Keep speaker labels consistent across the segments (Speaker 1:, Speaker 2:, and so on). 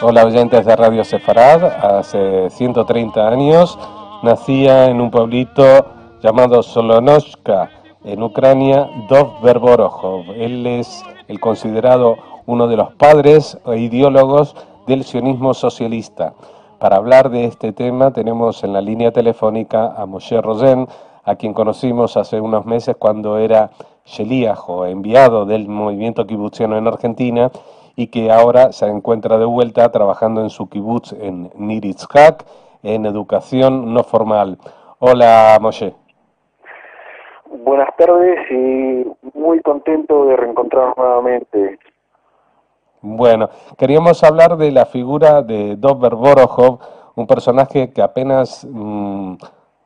Speaker 1: Hola oyentes de Radio Sefarad, hace 130 años nacía en un pueblito llamado Solonoshka, en Ucrania, Dov Verborojov. Él es el considerado uno de los padres e ideólogos del sionismo socialista. Para hablar de este tema tenemos en la línea telefónica a Moshe Rosen, a quien conocimos hace unos meses cuando era Sheliajo, enviado del movimiento kibutziano en Argentina y que ahora se encuentra de vuelta trabajando en su kibutz en Niritzhak en educación no formal. Hola Moshe.
Speaker 2: Buenas tardes y muy contento de reencontrarnos nuevamente.
Speaker 1: Bueno, queríamos hablar de la figura de Dover Borohov, un personaje que apenas mm,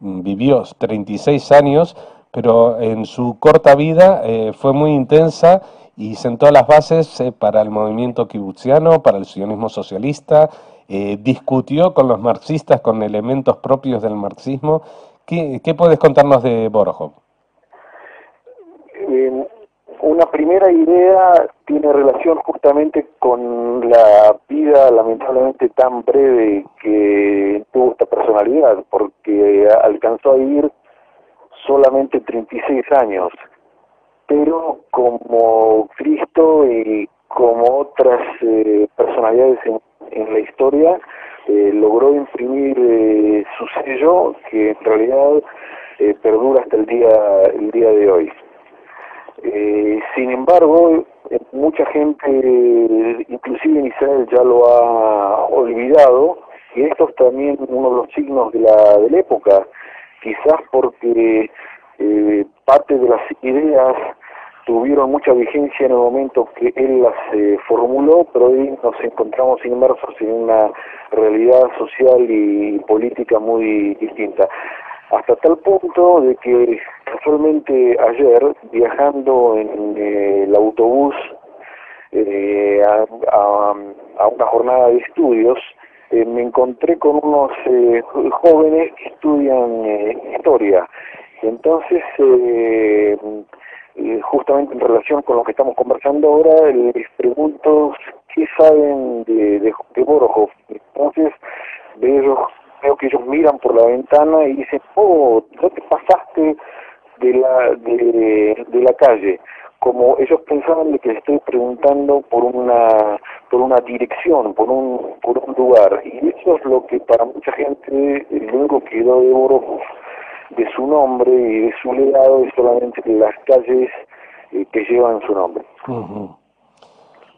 Speaker 1: vivió 36 años, pero en su corta vida eh, fue muy intensa y sentó las bases eh, para el movimiento kibutziano, para el sionismo socialista, eh, discutió con los marxistas con elementos propios del marxismo. ¿Qué, qué puedes contarnos de Borohov?
Speaker 2: Una primera idea tiene relación justamente con la vida lamentablemente tan breve que tuvo esta personalidad, porque alcanzó a vivir solamente 36 años, pero como Cristo y como otras eh, personalidades en, la historia, eh, logró imprimir eh, su sello que en realidad perdura hasta el día, el día de hoy. Eh, sin embargo, eh, mucha gente, inclusive en ya lo ha olvidado, y esto es también uno de los signos de la, de la época, quizás porque eh, parte de las ideas tuvieron mucha vigencia en el momento que él las formuló, pero hoy nos encontramos inmersos en una realidad social y política muy distinta hasta tal punto de que casualmente ayer, viajando en eh, el autobús eh, a, una jornada de estudios, eh, me encontré con unos jóvenes que estudian historia. Entonces, justamente en relación con lo que estamos conversando ahora, les pregunto qué saben de, de, de. Entonces, de ellos veo que ellos miran por la ventana y dicen, oh, no te pasaste de la, de, la calle como ellos pensaban de que estoy preguntando por una por una dirección, por un por un lugar. Y eso es lo que para mucha gente lo único que quedó de oro de su nombre y de su legado es solamente las calles eh, que llevan su nombre.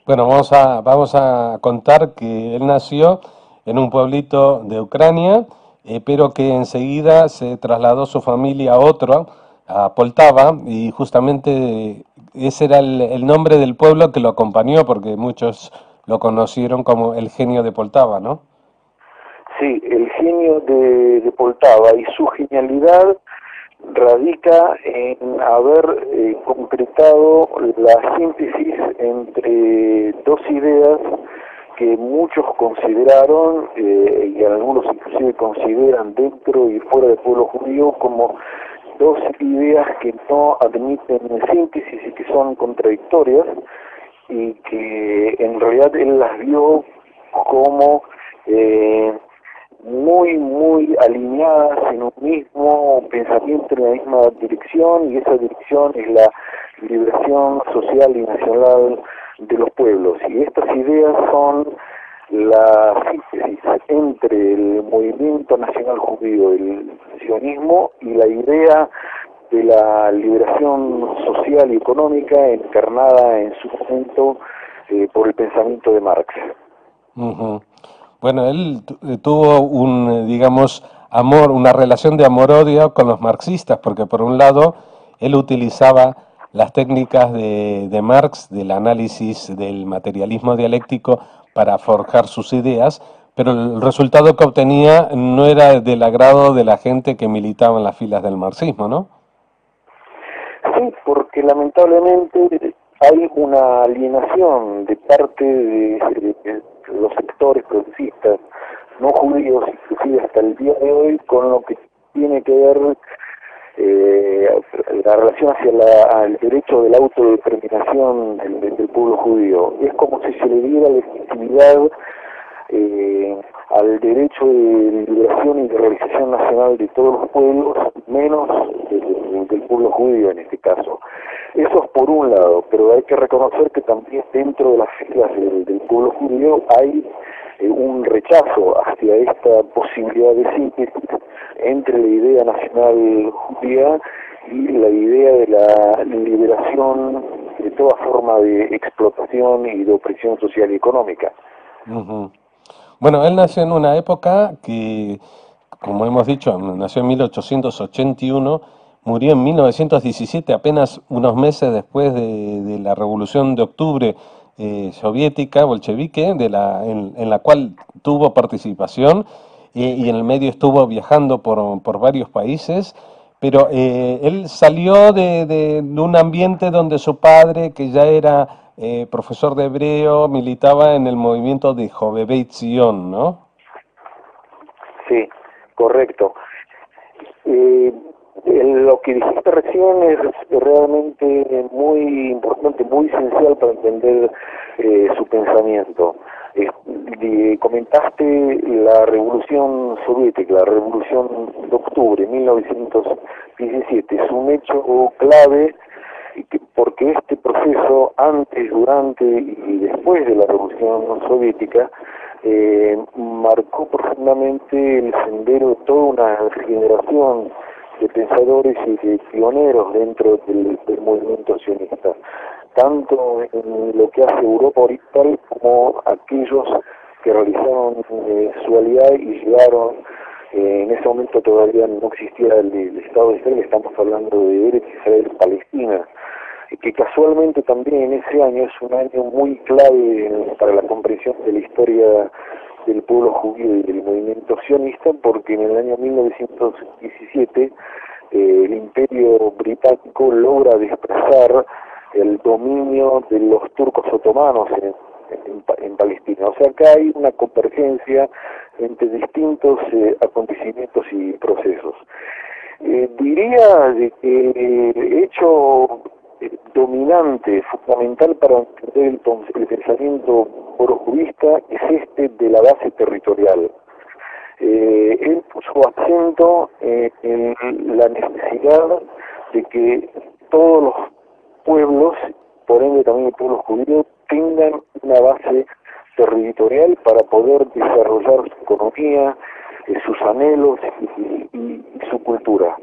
Speaker 1: Bueno, vamos a vamos a contar que él nació en un pueblito de Ucrania, eh, pero que enseguida se trasladó su familia a otro, a Poltava, y justamente ese era el, nombre del pueblo que lo acompañó, porque muchos lo conocieron como el genio de Poltava, ¿no?
Speaker 2: Sí, el genio de, Poltava y su genialidad radica en haber eh, concretado la síntesis entre dos ideas que muchos consideraron, eh, y algunos inclusive consideran dentro y fuera del pueblo judío, como dos ideas que no admiten síntesis y que son contradictorias, y que en realidad él las vio como eh, muy, muy alineadas en un mismo pensamiento, en la misma dirección, y esa dirección es la liberación social y nacional de los pueblos. Y estas ideas son la síntesis entre el movimiento nacional judío, el sionismo, y la idea de la liberación social y económica encarnada en su momento eh, por el pensamiento de Marx.
Speaker 1: Bueno, él eh, tuvo un, eh, digamos, amor, una relación de amor-odio con los marxistas, porque por un lado él utilizaba las técnicas de, de, Marx, del análisis del materialismo dialéctico para forjar sus ideas, pero el resultado que obtenía no era del agrado de la gente que militaba en las filas del marxismo, ¿no?
Speaker 2: Sí, porque lamentablemente hay una alienación de parte de, los sectores progresistas no judíos, inclusive hasta el día de hoy, con lo que tiene que ver eh, la relación hacia la, el derecho de la autodeterminación del, del, pueblo judío. Es como si se le diera legitimidad eh, al derecho de liberación y de realización nacional de todos los pueblos, menos del, pueblo judío en este caso. Eso es por un lado, pero hay que reconocer que también dentro de las filas del, pueblo judío hay eh, un rechazo hacia esta posibilidad de síntesis entre la idea nacional judía y la idea de la liberación de toda forma de explotación y de opresión social y económica.
Speaker 1: Bueno, él nació en una época que, como hemos dicho, nació en 1881, murió en 1917, apenas unos meses después de, la Revolución de Octubre eh, soviética, bolchevique, de la, en, la cual tuvo participación y en el medio estuvo viajando por, por varios países. Pero eh, él salió de, de, un ambiente donde su padre, que ya era eh, profesor de hebreo, militaba en el movimiento de Jovebeit Zion, ¿no?
Speaker 2: Sí, correcto. Eh, lo que dijiste recién es realmente muy importante, muy esencial para entender eh, su pensamiento. comentaste la revolución soviética, la revolución de octubre de 1917, es un hecho clave porque este proceso antes, durante y después de la Revolución Soviética eh, marcó profundamente el sendero de toda una generación de pensadores y de pioneros dentro del, movimiento sionista, tanto en lo que hace Europa Oriental como aquellos que realizaron eh, su alianza y llegaron eh, en ese momento todavía no existía el, Estado de Israel, estamos hablando de Eretz Israel Palestina, que casualmente también en ese año es un año muy clave para la comprensión de la historia del pueblo judío y del movimiento sionista, porque en el año 1917 eh, el imperio británico logra desprezar el dominio de los turcos otomanos en, Palestina. O sea, acá hay una convergencia entre distintos eh, acontecimientos y procesos. Eh, diría de que el hecho dominante, fundamental para entender el, pensamiento jurista es este de la base territorial. Eh, él puso acento en la necesidad de que todos los pueblos, por ende también el pueblo judío, tengan una base territorial para poder desarrollar su economía, eh, sus anhelos y, su cultura.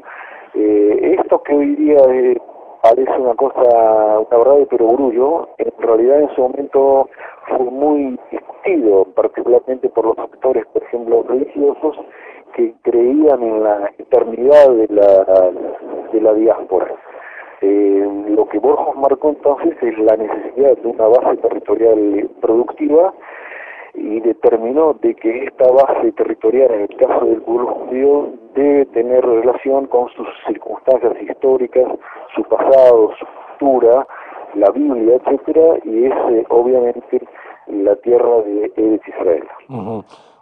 Speaker 2: Eh, esto que hoy día parece una cosa, una verdad de perogrullo, en realidad en su momento fue muy discutido, particularmente por los actores, por ejemplo, religiosos, que creían en la eternidad de la, de la diáspora. Eh, lo que Borges marcó entonces es la necesidad de una base territorial productiva y determinó de que esta base territorial, en el caso del pueblo judío, debe tener relación con sus circunstancias históricas, su pasado, su cultura, la Biblia, etcétera, y es eh, obviamente la tierra de Eretz Israel.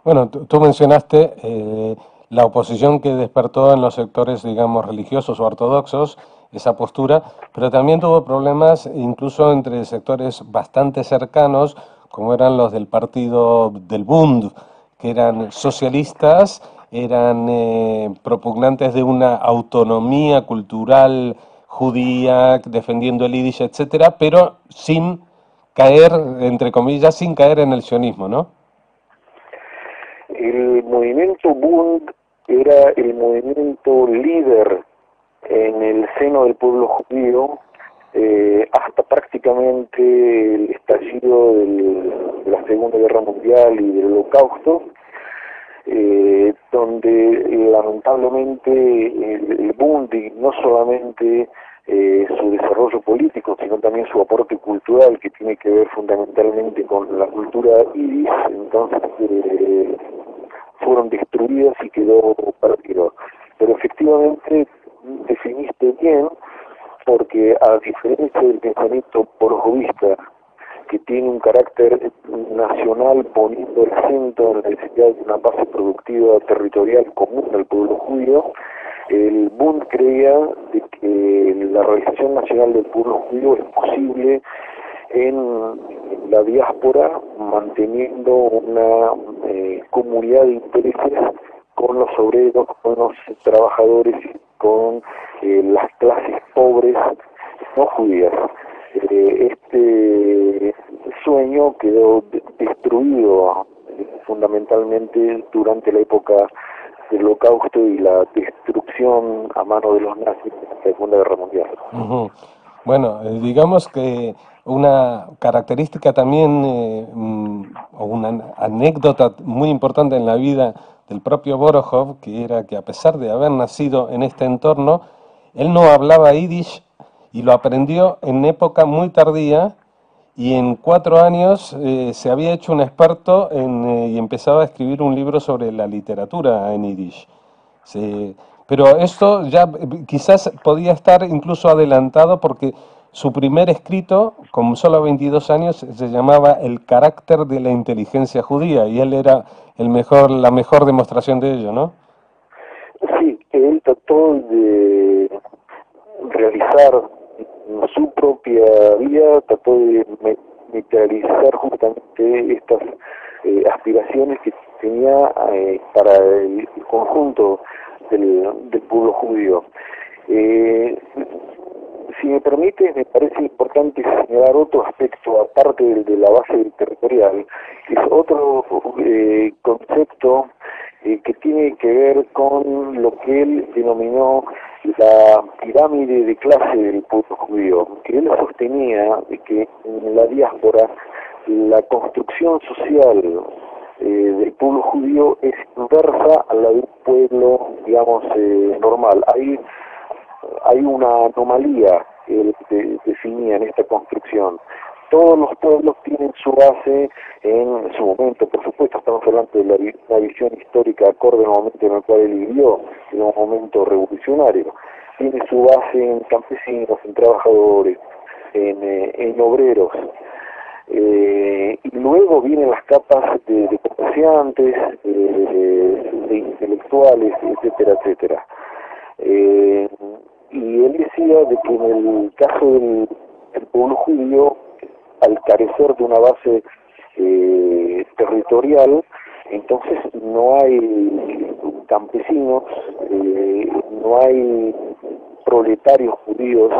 Speaker 1: Bueno, tú mencionaste eh, la oposición que despertó en los sectores, digamos, religiosos o ortodoxos, esa postura, pero también tuvo problemas incluso entre sectores bastante cercanos, como eran los del partido del Bund, que eran socialistas, eran eh, propugnantes de una autonomía cultural judía, defendiendo el Yiddish, etcétera, pero sin caer, entre comillas, sin caer en el sionismo, ¿no?
Speaker 2: El movimiento Bund era el movimiento líder en el seno del pueblo judío eh, hasta prácticamente el estallido de la Segunda Guerra Mundial y del Holocausto, eh, donde lamentablemente el, el no solamente eh, su desarrollo político, sino también su aporte cultural que tiene que ver fundamentalmente con la cultura iris, entonces eh, fueron destruidas y quedó perdido. Pero efectivamente definiste bien, porque a diferencia del pensamiento porjovista, que tiene un carácter nacional poniendo el centro en la necesidad de una base productiva territorial común al pueblo judío, el Bund creía de que la realización nacional del pueblo judío es posible en la diáspora manteniendo una eh, comunidad de intereses con los obreros, con los trabajadores, con eh, las clases pobres no judías. Eh, este sueño quedó destruido fundamentalmente durante la época del holocausto y la destrucción a mano de los nazis en la Segunda Guerra Mundial.
Speaker 1: Bueno, eh, digamos que una característica también eh, mm, o una anécdota muy importante en la vida del propio Borohov, que era que a pesar de haber nacido en este entorno, él no hablaba yiddish y lo aprendió en época muy tardía y en cuatro años eh, se había hecho un experto eh, y empezaba a escribir un libro sobre la literatura en Yiddish. pero esto ya eh, quizás podía estar incluso adelantado porque su primer escrito, con solo 22 años, se llamaba El carácter de la inteligencia judía y él era el mejor, la mejor demostración de ello, ¿no?
Speaker 2: Sí, él trató de realizar su propia vida trató de materializar justamente estas eh, aspiraciones que tenía eh, para el, conjunto del, pueblo judío. Eh, si me permite, me parece importante señalar otro aspecto, aparte del de la base territorial, que es otro concepto que tiene que ver con lo que él denominó la pirámide de clase del pueblo judío, que él sostenía que en la diáspora la construcción social eh, del pueblo judío es inversa a la de un pueblo, digamos, eh, normal. Hay, hay una anomalía, él definía en esta construcción. Todos los pueblos tienen su base en su momento, por supuesto, estamos hablando de la, visión histórica acorde al momento en el cual él vivió, en un momento revolucionario, tiene su base en campesinos, en trabajadores, en, eh, obreros, eh, y luego vienen las capas de, comerciantes, de, intelectuales, etcétera, etcétera. Eh, y él decía de que en el caso del pueblo judío al carecer de una base eh, territorial, entonces no hay campesinos, eh, no hay proletarios judíos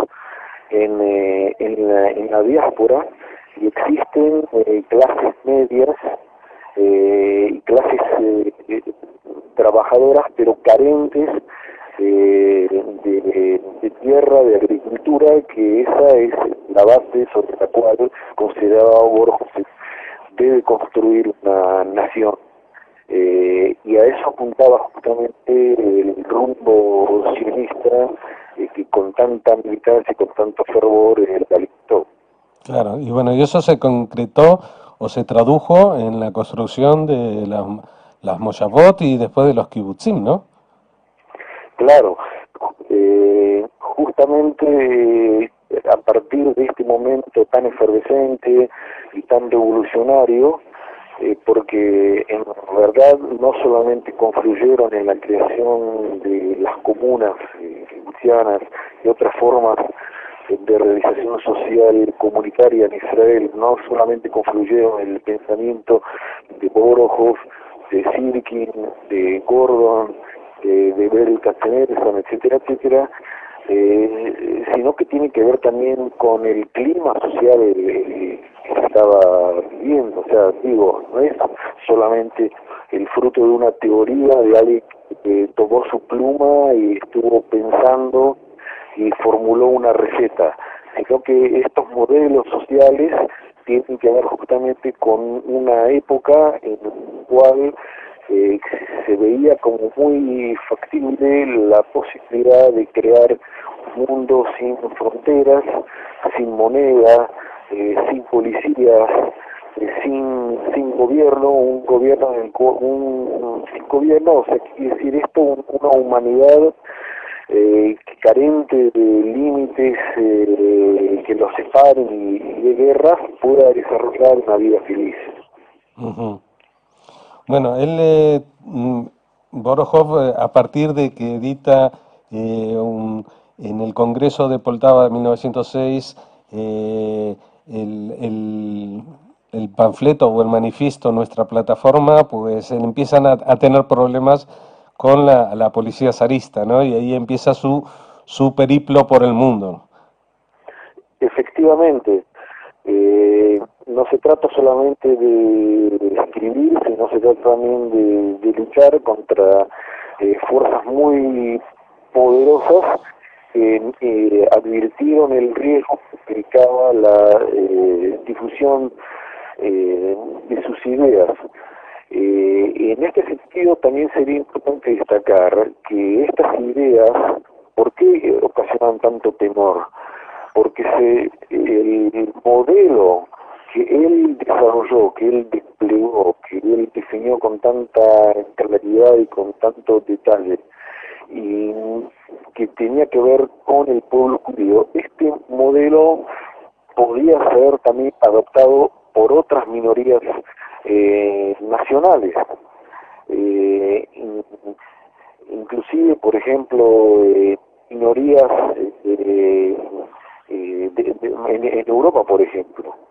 Speaker 2: en, eh, en, la, diáspora y existen clases medias y clases trabajadoras pero carentes de, tierra, de agricultura, que esa es la base sobre la cual consideraba Borges debe construir una nación. Eh, y a eso apuntaba justamente el rumbo sionista eh, que con tanta militancia y con tanto fervor eh, realizó.
Speaker 1: Claro, y bueno, y eso se concretó o se tradujo en la construcción de las, las Moyavot y después de los kibbutzim, ¿no?
Speaker 2: Claro, eh, justamente a partir de este momento tan efervescente y tan revolucionario, eh, porque en verdad no solamente confluyeron en la creación de las comunas eh, y otras formas de realización social comunitaria en Israel, no solamente confluyeron el pensamiento de Borohov, de Sirkin, de Gordon, de ver el Katzenelson, etcétera, etcétera, eh, sino que tiene que ver también con el clima social que estaba viviendo. O sea, digo, no es solamente el fruto de una teoría de alguien que tomó su pluma y estuvo pensando y formuló una receta, sino que estos modelos sociales tienen que ver justamente con una época en la cual eh, se veía como muy factible la posibilidad de crear un mundo sin fronteras, sin moneda, eh, sin policías, eh, sin, sin gobierno, un gobierno en el, un, sin gobierno, o sea, quiere decir esto, una humanidad eh, carente de límites eh, que los separen y, de guerras pueda desarrollar una vida feliz.
Speaker 1: Bueno, él, eh, mm, Borohov, eh, a partir de que edita en el Congreso de Poltava de 1906, el, el, panfleto o el manifiesto, nuestra plataforma, pues empiezan a, tener problemas con la, la, policía zarista, ¿no? Y ahí empieza su, su periplo por el mundo.
Speaker 2: Efectivamente, eh, no se trata solamente de escribir, sino se trata también de, luchar contra eh, fuerzas muy poderosas que eh, advirtieron el riesgo que implicaba la difusión de sus ideas. en este sentido también sería importante destacar que estas ideas, ¿por qué ocasionan tanto temor? porque se, el modelo que él desarrolló, que él desplegó, que él diseñó con tanta claridad y con tanto detalle, y que tenía que ver con el pueblo judío, este modelo podía ser también adoptado por otras minorías eh, nacionales. Eh, inclusive, por ejemplo, eh, minorías eh, eh, en, Europa, por ejemplo.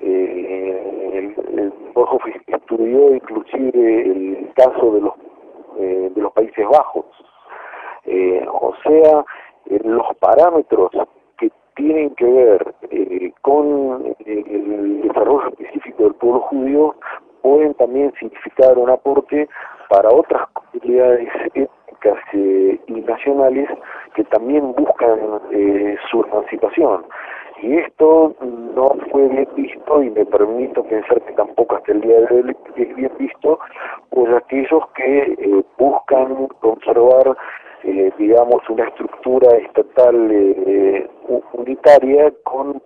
Speaker 2: Eh, el, el estudió inclusive el caso de los eh, de los Países Bajos. Eh, o sea, eh, los parámetros que tienen que ver eh, con el desarrollo específico del pueblo judío pueden también significar un aporte para otras comunidades étnicas y nacionales que también buscan eh, su emancipación. Y esto no fue bien visto y me permito pensar que tampoco hasta el día de hoy es bien visto por aquellos que eh, buscan conservar, eh, digamos, una estructura estatal unitaria con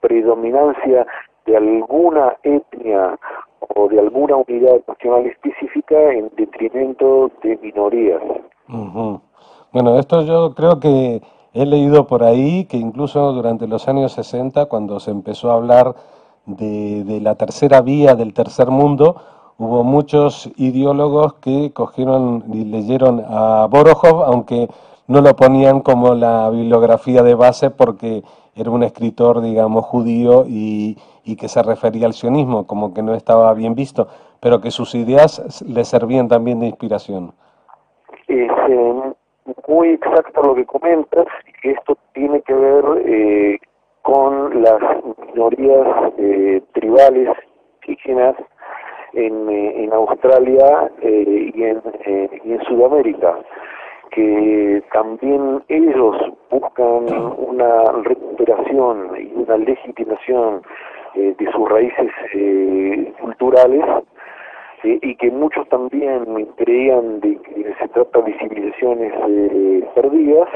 Speaker 2: predominancia de alguna etnia o de alguna unidad nacional específica en detrimento de minorías.
Speaker 1: Bueno, esto yo creo que he leído por ahí que incluso durante los años 60, cuando se empezó a hablar de, de la tercera vía del tercer mundo, hubo muchos ideólogos que cogieron y leyeron a Borojov, aunque no lo ponían como la bibliografía de base porque era un escritor, digamos, judío y, que se refería al sionismo, como que no estaba bien visto, pero que sus ideas le servían también de inspiración.
Speaker 2: Eh, muy exacto lo que comentas, que esto tiene que ver eh, con las minorías eh, tribales indígenas en, eh, en Australia eh, y, en, eh, y en Sudamérica, que también ellos buscan una recuperación y una legitimación eh, de sus raíces eh, y que muchos también creían de que se trata de civilizaciones eh, perdidas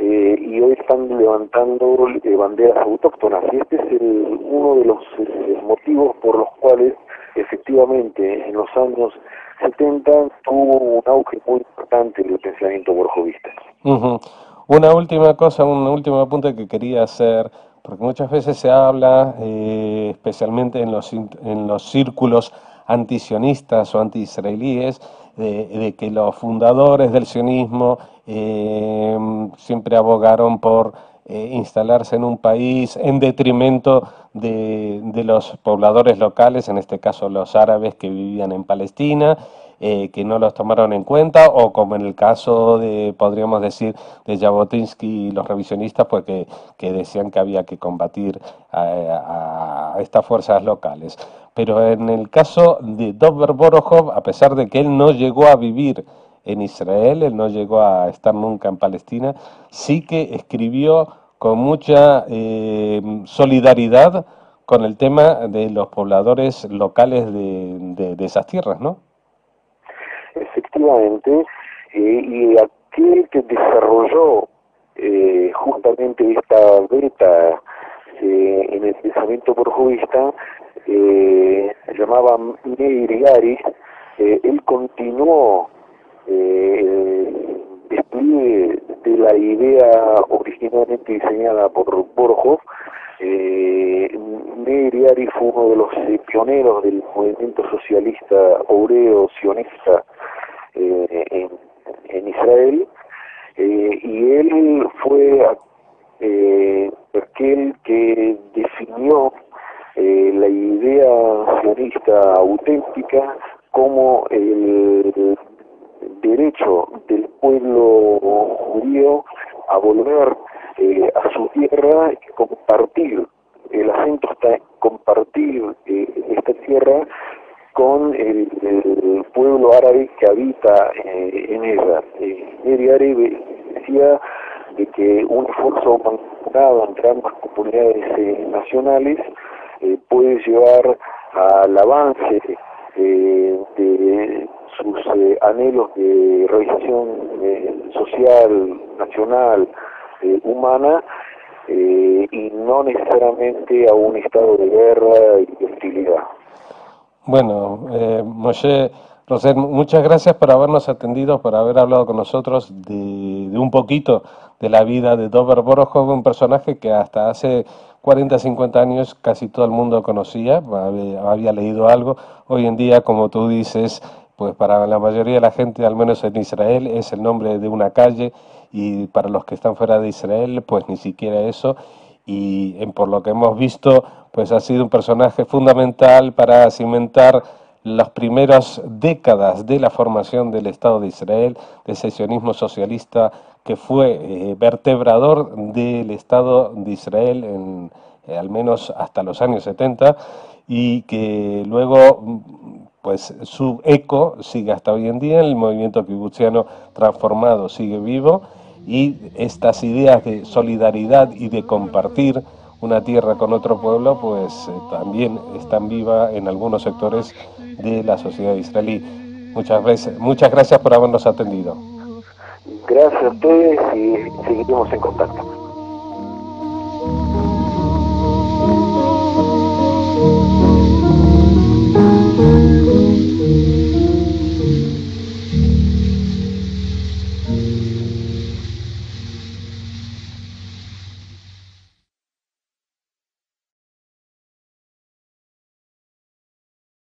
Speaker 2: eh, y hoy están levantando eh, banderas autóctonas y este es el, uno de los eh, motivos por los cuales efectivamente en los años 70 tuvo un auge muy importante el pensamiento borjovista.
Speaker 1: Una última cosa, un último apunte que quería hacer, porque muchas veces se habla, eh, especialmente en los, en los círculos antisionistas o anti-israelíes, de, que los fundadores del sionismo eh, siempre abogaron por eh, instalarse en un país en detrimento de, de, los pobladores locales, en este caso los árabes que vivían en Palestina, eh, que no los tomaron en cuenta, o como en el caso de, podríamos decir, de Jabotinsky y los revisionistas, pues que, decían que había que combatir a estas fuerzas locales. Pero en el caso de Dober Borohov, a pesar de que él no llegó a vivir en Israel, él no llegó a estar nunca en Palestina, sí que escribió con mucha eh, solidaridad con el tema de los pobladores locales de, de, esas tierras, ¿no?
Speaker 2: Efectivamente, eh, y aquel que desarrolló eh, justamente esta beta eh, en el pensamiento porjovista eh, se llamaba Meir Gari, eh, él continuó eh, el despliegue de la idea originalmente diseñada por Borjov. Eh, fue uno de los pioneros del movimiento socialista obrero sionista eh, en, en Israel y él fue aquel que definió eh, la idea sionista auténtica como el derecho del pueblo judío a volver eh, a su tierra y compartir, el acento está en compartir eh, esta tierra con el, pueblo árabe que habita eh, en ella. Eh, Árabe decía de que un esfuerzo mancomunado entre ambas comunidades nacionales puede llevar al avance de sus anhelos de realización social, nacional, humana, y no necesariamente a un estado de guerra y de hostilidad.
Speaker 1: Bueno, eh, Moshe Roser, muchas gracias por habernos atendido, por haber hablado con nosotros de, un poquito de la vida de Dover Borojov, un personaje que hasta hace 40, 50 años casi todo el mundo conocía, había, leído algo. Hoy en día, como tú dices, pues para la mayoría de la gente, al menos en Israel, es el nombre de una calle y para los que están fuera de Israel, pues ni siquiera eso. Y por lo que hemos visto, pues ha sido un personaje fundamental para cimentar las primeras décadas de la formación del Estado de Israel, del secesionismo socialista que fue eh, vertebrador del Estado de Israel eh, al menos hasta los años 70 y que luego pues su eco sigue hasta hoy en día, el movimiento kibutziano transformado sigue vivo y estas ideas de solidaridad y de compartir una tierra con otro pueblo, pues eh, también están viva en algunos sectores de la sociedad israelí. Muchas veces, muchas gracias por habernos atendido.
Speaker 2: Gracias a ustedes y seguiremos en contacto.